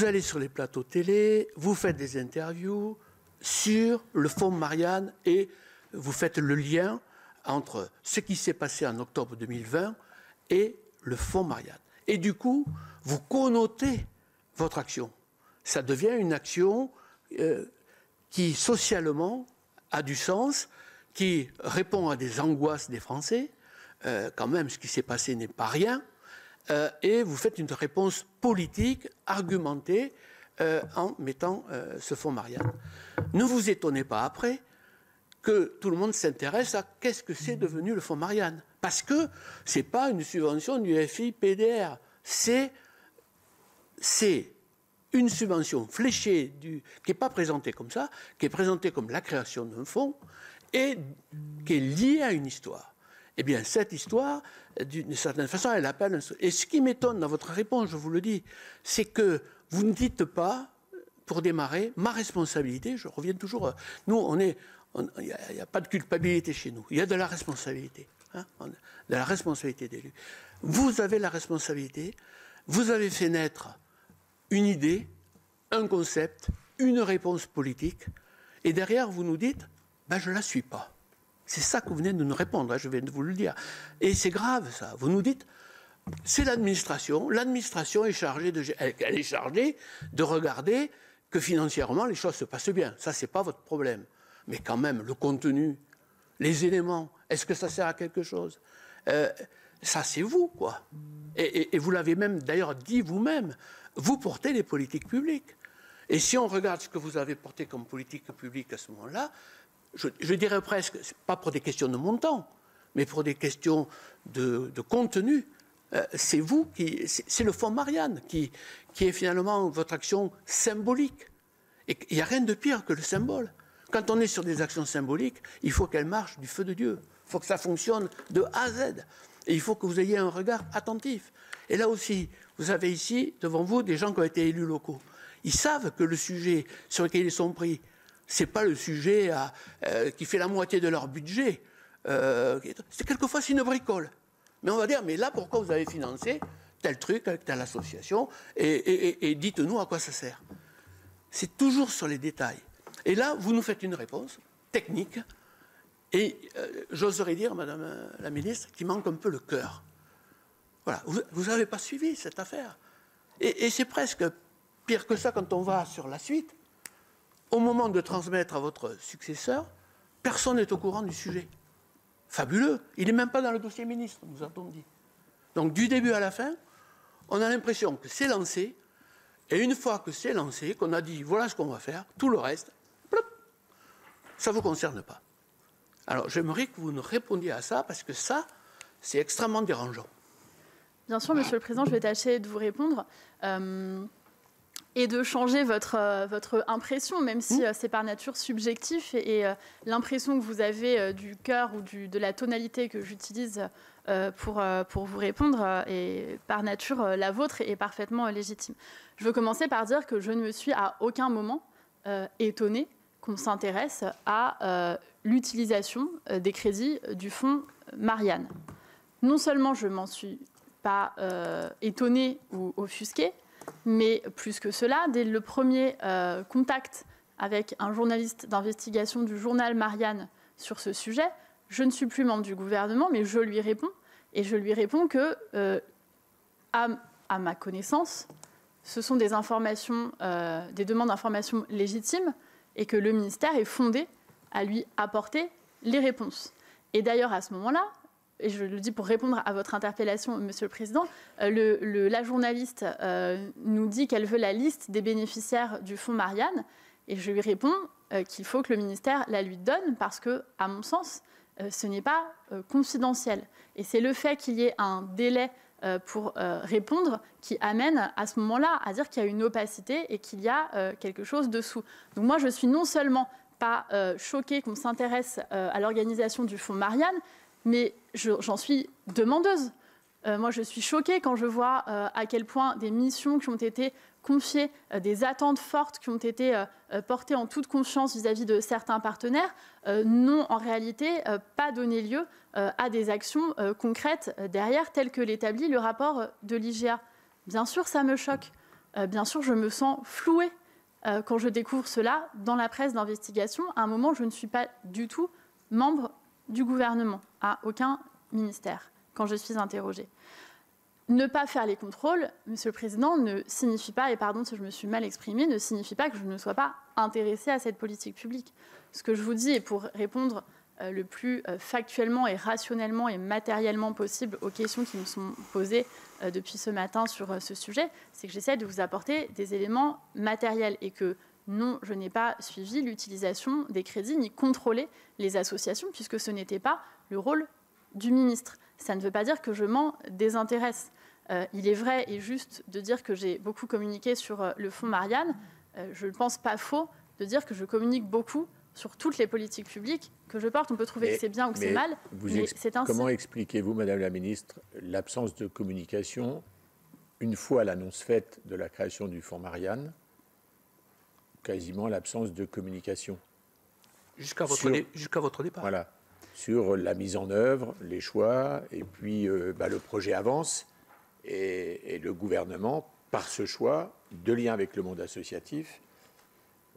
vous allez sur les plateaux télé, vous faites des interviews sur le fonds Marianne et vous faites le lien entre ce qui s'est passé en octobre 2020 et le fonds Marianne. Et du coup, vous connotez votre action. Ça devient une action euh, qui socialement a du sens, qui répond à des angoisses des Français. Euh, quand même, ce qui s'est passé n'est pas rien. Euh, et vous faites une réponse politique, argumentée, euh, en mettant euh, ce fonds Marianne. Ne vous étonnez pas après que tout le monde s'intéresse à qu'est-ce que c'est devenu le fonds Marianne. Parce que ce n'est pas une subvention du FI-PDR, c'est, une subvention fléchée qui n'est pas présentée comme ça, qui est présentée comme la création d'un fonds et qui est liée à une histoire. Eh bien, cette histoire, d'une certaine façon, elle appelle. Et ce qui m'étonne dans votre réponse, je vous le dis, c'est que vous ne dites pas, pour démarrer, ma responsabilité. Je reviens toujours. Nous, on est. Il n'y a, pas de culpabilité chez nous. Il y a de la responsabilité. Hein, de la responsabilité d'élu. Vous avez la responsabilité. Vous avez fait naître une idée, un concept, une réponse politique. Et derrière, vous nous dites ben, je ne la suis pas. C'est ça que vous venez de nous répondre, hein, je viens de vous le dire. Et c'est grave, ça. Vous nous dites, c'est l'administration. L'administration est chargée de, elle est chargée de regarder que financièrement les choses se passent bien. Ça, c'est pas votre problème. Mais quand même, le contenu, les éléments, est-ce que ça sert à quelque chose? Euh, Ça, c'est vous, quoi. Et, vous l'avez même d'ailleurs dit vous-même. Vous portez les politiques publiques. Et si on regarde ce que vous avez porté comme politique publique à ce moment-là, je, dirais presque, pas pour des questions de montant, mais pour des questions de, contenu, euh, c'est vous qui, c'est le fonds Marianne qui, qui est finalement votre action symbolique. Et il n'y a rien de pire que le symbole. Quand on est sur des actions symboliques, il faut qu'elles marchent du feu de Dieu. Il faut que ça fonctionne de A à Z. Et il faut que vous ayez un regard attentif. Et là aussi, vous avez ici, devant vous, des gens qui ont été élus locaux. Ils savent que le sujet sur lequel ils sont pris, c'est pas le sujet euh, qui fait la moitié de leur budget. Euh, c'est quelquefois une bricole. Mais on va dire, mais là, pourquoi vous avez financé tel truc avec telle association et, dites-nous à quoi ça sert. C'est toujours sur les détails. Et là, vous nous faites une réponse technique et euh, j'oserais dire, Madame la Ministre, qu'il manque un peu le cœur. Voilà, vous n'avez pas suivi cette affaire. et c'est presque pire que ça quand on va sur la suite au moment de transmettre à votre successeur, personne n'est au courant du sujet. Fabuleux. Il n'est même pas dans le dossier ministre, nous avons dit. Donc du début à la fin, on a l'impression que c'est lancé, et une fois que c'est lancé, qu'on a dit voilà ce qu'on va faire, tout le reste, ça ne vous concerne pas. Alors j'aimerais que vous nous répondiez à ça, parce que ça, c'est extrêmement dérangeant. Bien sûr, Monsieur le Président, je vais tâcher de vous répondre. Euh, et de changer votre, euh, votre impression, même si mmh. euh, c'est par nature subjectif. Et, euh, l'impression que vous avez du cœur ou du, de la tonalité que j'utilise pour, pour vous répondre est par nature la vôtre et est parfaitement légitime. Je veux commencer par dire que je ne me suis à aucun moment étonnée qu'on s'intéresse à l'utilisation des crédits du fonds Marianne. Non seulement je m'en suis pas étonnée ou offusquée, mais plus que cela, dès le premier euh, contact avec un journaliste d'investigation du journal Marianne sur ce sujet, je ne suis plus membre du gouvernement, mais je lui réponds. Et je lui réponds que, euh, à, ma connaissance, ce sont des euh, des demandes d'informations légitimes et que le ministère est fondé à lui apporter les réponses. Et d'ailleurs, à ce moment-là, et je le dis pour répondre à votre interpellation, Monsieur le Président, euh, la journaliste euh, nous dit qu'elle veut la liste des bénéficiaires du fonds Marianne, et je lui réponds euh, qu'il faut que le ministère la lui donne parce que, à mon sens, ce n'est pas confidentiel. Et c'est le fait qu'il y ait un délai pour répondre qui amène à ce moment-là à dire qu'il y a une opacité et qu'il y a quelque chose dessous. Donc moi, je suis non seulement pas choquée qu'on s'intéresse à l'organisation du fonds Marianne, mais j'en suis demandeuse. Euh, moi, je suis choquée quand je vois euh, à quel point des missions qui ont été confiées, euh, des attentes fortes qui ont été portées en toute confiance vis-à-vis de certains partenaires, n'ont en réalité pas donné lieu à des actions concrètes derrière, telles que l'établit le rapport de l'IGA. Bien sûr, ça me choque. bien sûr, je me sens flouée quand je découvre cela dans la presse d'investigation. À un moment, je ne suis pas du tout membre du gouvernement, à aucun ministère, quand je suis interrogée. Ne pas faire les contrôles, Monsieur le Président, ne signifie pas, et pardon si je me suis mal exprimée, ne signifie pas que je ne sois pas intéressée à cette politique publique. Ce que je vous dis, et pour répondre euh, le plus euh, factuellement et rationnellement et matériellement possible aux questions qui me sont posées euh, depuis ce matin sur ce sujet, c'est que j'essaie de vous apporter des éléments matériels et que non, je n'ai pas suivi l'utilisation des crédits ni contrôlé les associations puisque ce n'était pas le rôle du ministre. Ça ne veut pas dire que je m'en désintéresse. il est vrai et juste de dire que j'ai beaucoup communiqué sur le fonds Marianne. je ne pense pas faux de dire que je communique beaucoup sur toutes les politiques publiques que je porte. On peut trouver que c'est bien ou que c'est mal, mais c'est ainsi. Comment expliquez-vous, Madame la Ministre, l'absence de communication une fois l'annonce faite de la création du Fonds Marianne Quasiment l'absence de communication. Jusqu'à votre, votre, départ. Voilà. Sur la mise en œuvre, les choix, et puis euh, bah, le projet avance, et, et le gouvernement, par ce choix, de lien avec le monde associatif,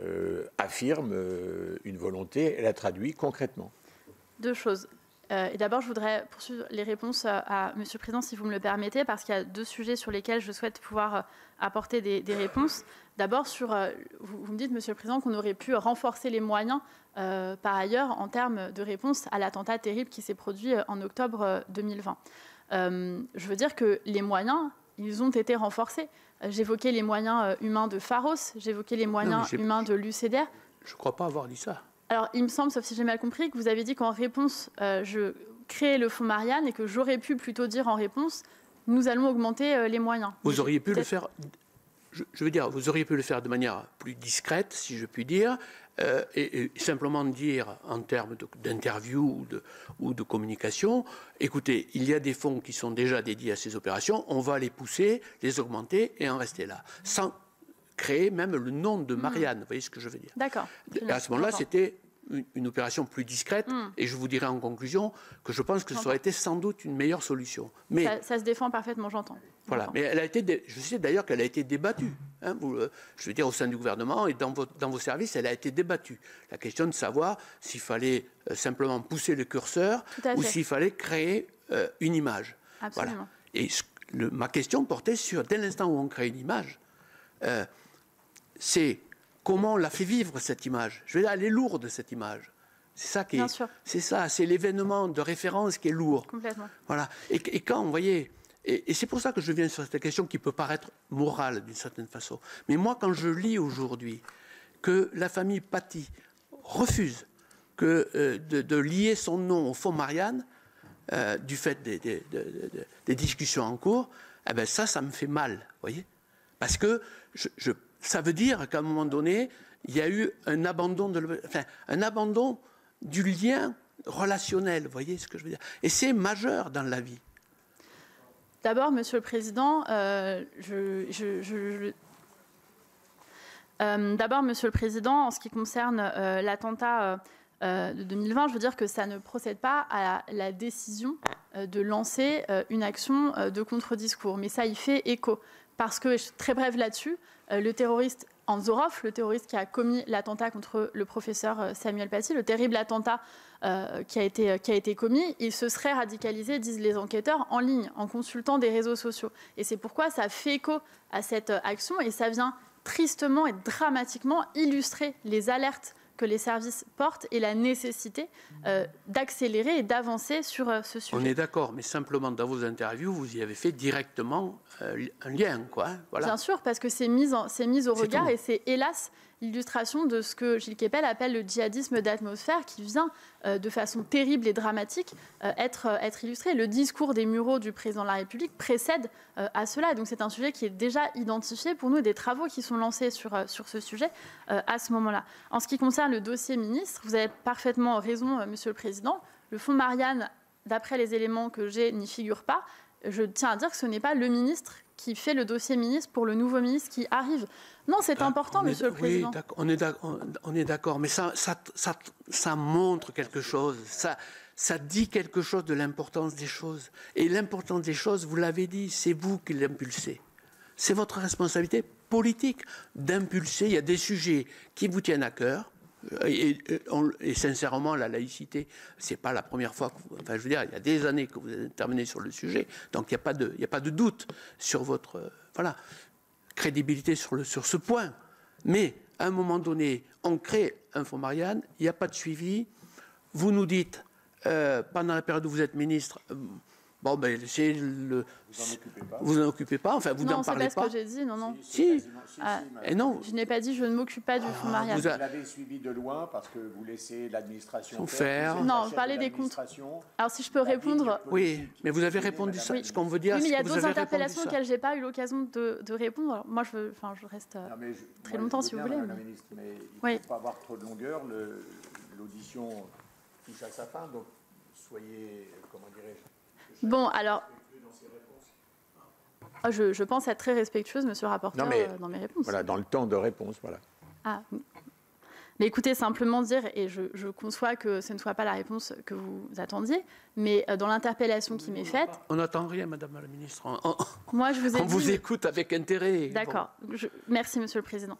euh, affirme euh, une volonté et la traduit concrètement. Deux choses. Euh, et d'abord, je voudrais poursuivre les réponses à, M. le Président, si vous me le permettez, parce qu'il y a deux sujets sur lesquels je souhaite pouvoir apporter des, réponses. D'abord, sur, vous, me dites, Monsieur le Président, qu'on aurait pu renforcer les moyens, par ailleurs, en termes de réponse à l'attentat terrible qui s'est produit en octobre 2020. je veux dire que les moyens, ils ont été renforcés. Euh, j'évoquais les moyens euh, humains de Pharos, j'évoquais les moyens humains de l'UCDR. Je ne crois pas avoir dit ça. Alors, il me semble, sauf si j'ai mal compris, que vous avez dit qu'en réponse, euh, je créais le fonds Marianne et que j'aurais pu plutôt dire en réponse, nous allons augmenter les moyens. Vous auriez pu le faire je, veux dire, vous auriez pu le faire de manière plus discrète, si je puis dire, euh, et, simplement dire en termes d'interview ou de, ou de, communication, écoutez, il y a des fonds qui sont déjà dédiés à ces opérations, on va les pousser, les augmenter et en rester là, sans créer même le nom de Marianne, vous voyez ce que je veux dire D'accord. À ce moment-là, c'était une, opération plus discrète. Hmm. Et je vous dirai en conclusion que je pense que ça aurait été sans doute une meilleure solution. Mais ça, se défend parfaitement, j'entends. Voilà. Mais elle a été, je sais d'ailleurs qu'elle a été débattue. Hein, euh, je veux dire au sein du gouvernement et dans vos, dans vos services, elle a été débattue. La question de savoir s'il fallait euh, simplement pousser le curseur ou s'il fallait créer euh, une image. Absolument. Et ma question portait sur dès l'instant où on crée une image, c'est comment on l'a fait vivre cette image. Je veux dire, elle est lourde cette image. C'est ça qui est. C'est ça, c'est l'événement de référence qui est lourd. Complètement. Voilà. Et, quand, vous voyez, et, c'est pour ça que je viens sur cette question qui peut paraître morale d'une certaine façon. Mais moi, quand je lis aujourd'hui que la famille Paty refuse que, euh, de, lier son nom au fond Marianne, euh, du fait des, discussions en cours, eh ben ça, ça me fait mal, voyez Parce que je ça veut dire qu'à un moment donné, il y a eu un abandon, de, du lien relationnel, vous voyez ce que je veux dire? Et c'est majeur dans la vie. D'abord, Monsieur le Président, euh, euh, D'abord, Monsieur le Président, en ce qui concerne euh, l'attentat de 2020, je veux dire que ça ne procède pas à la décision de lancer une action de contre-discours. Mais ça y fait écho. Parce que, très bref là-dessus, euh, le terroriste Anzorov, le terroriste qui a commis l'attentat contre le professeur euh, Samuel Paty, le terrible attentat euh, qui, a été, qui a été commis, il se serait radicalisé, disent les enquêteurs, en ligne, en consultant des réseaux sociaux. Et c'est pourquoi ça fait écho à cette action et ça vient tristement et dramatiquement illustrer les alertes que les services portent et la nécessité euh, d'accélérer et d'avancer sur euh, ce sujet. On est d'accord, mais simplement dans vos interviews, vous y avez fait directement euh, un lien. Quoi, hein, voilà. Bien sûr, parce que c'est mis, mis au regard et c'est hélas l'illustration de ce que Gilles Kepel appelle le djihadisme d'atmosphère, qui vient euh, de façon terrible et dramatique euh, être, euh, être illustré. Le discours des Mureaux du président de la République précède à cela. Donc c'est un sujet qui est déjà identifié pour nous, des travaux qui sont lancés sur, sur ce sujet à ce moment-là. En ce qui concerne le dossier ministre, vous avez parfaitement raison, Monsieur le Président. Le fonds Marianne, d'après les éléments que j'ai, n'y figure pas. Je tiens à dire que ce n'est pas le ministre qui fait le dossier ministre pour le nouveau ministre qui arrive. Non, c'est important, Monsieur le Président. Oui, on est d'accord, mais ça, ça, ça, montre quelque chose. Ça, ça dit quelque chose de l'importance des choses. Et l'importance des choses, vous l'avez dit, c'est vous qui l'impulsez. C'est votre responsabilité politique d'impulser. Il y a des sujets qui vous tiennent à cœur. Euh, et, sincèrement, la laïcité, c'est pas la première fois. Que enfin, je veux dire, il y a des années que vous intervenez sur le sujet, donc il n'y a pas de, a pas de doute sur votre, euh, voilà, crédibilité sur le, sur ce point. Mais à un moment donné, on crée un fonds Marianne, il n'y a pas de suivi. Vous nous dites, euh, pendant la période où vous êtes ministre, Bon, ben, c'est le. Vous en occupez pas. Vous en occupez pas. Enfin, vous n'en parlez pas. Non, c'est pas ce que j'ai dit. Non, non. Si. Ah, et non. Je n'ai pas dit. Je ne m'occupe pas du fonds ah, mariage. Vous, l'avez suivi de loin parce que vous laissez l'administration faire. faire. Non, vous parlez des comptes. Alors, si je peux répondre. Oui, mais vous avez répondu ça. Ce qu'on veut dire. Oui, mais il y a d'autres interpellations auxquelles j'ai pas eu l'occasion de, de, répondre. moi, je, veux, enfin, je reste euh, très longtemps si vous voulez. Madame la ministre, mais il ne faut pas avoir trop de longueur. L'audition touche à sa fin, donc soyez, comment dirais-je. Bon, alors. Ah, je, pense être très respectueuse, monsieur le rapporteur, euh, dans mes réponses. Voilà, dans le temps de réponse, voilà. Ah, mais écoutez, simplement dire, et je, conçois que ce ne soit pas la réponse que vous attendiez, mais euh, dans l'interpellation qui m'est faite. On n'attend rien, Madame la Ministre. moi, je vous ai on vous écoute avec intérêt. D'accord. Merci, Monsieur le Président.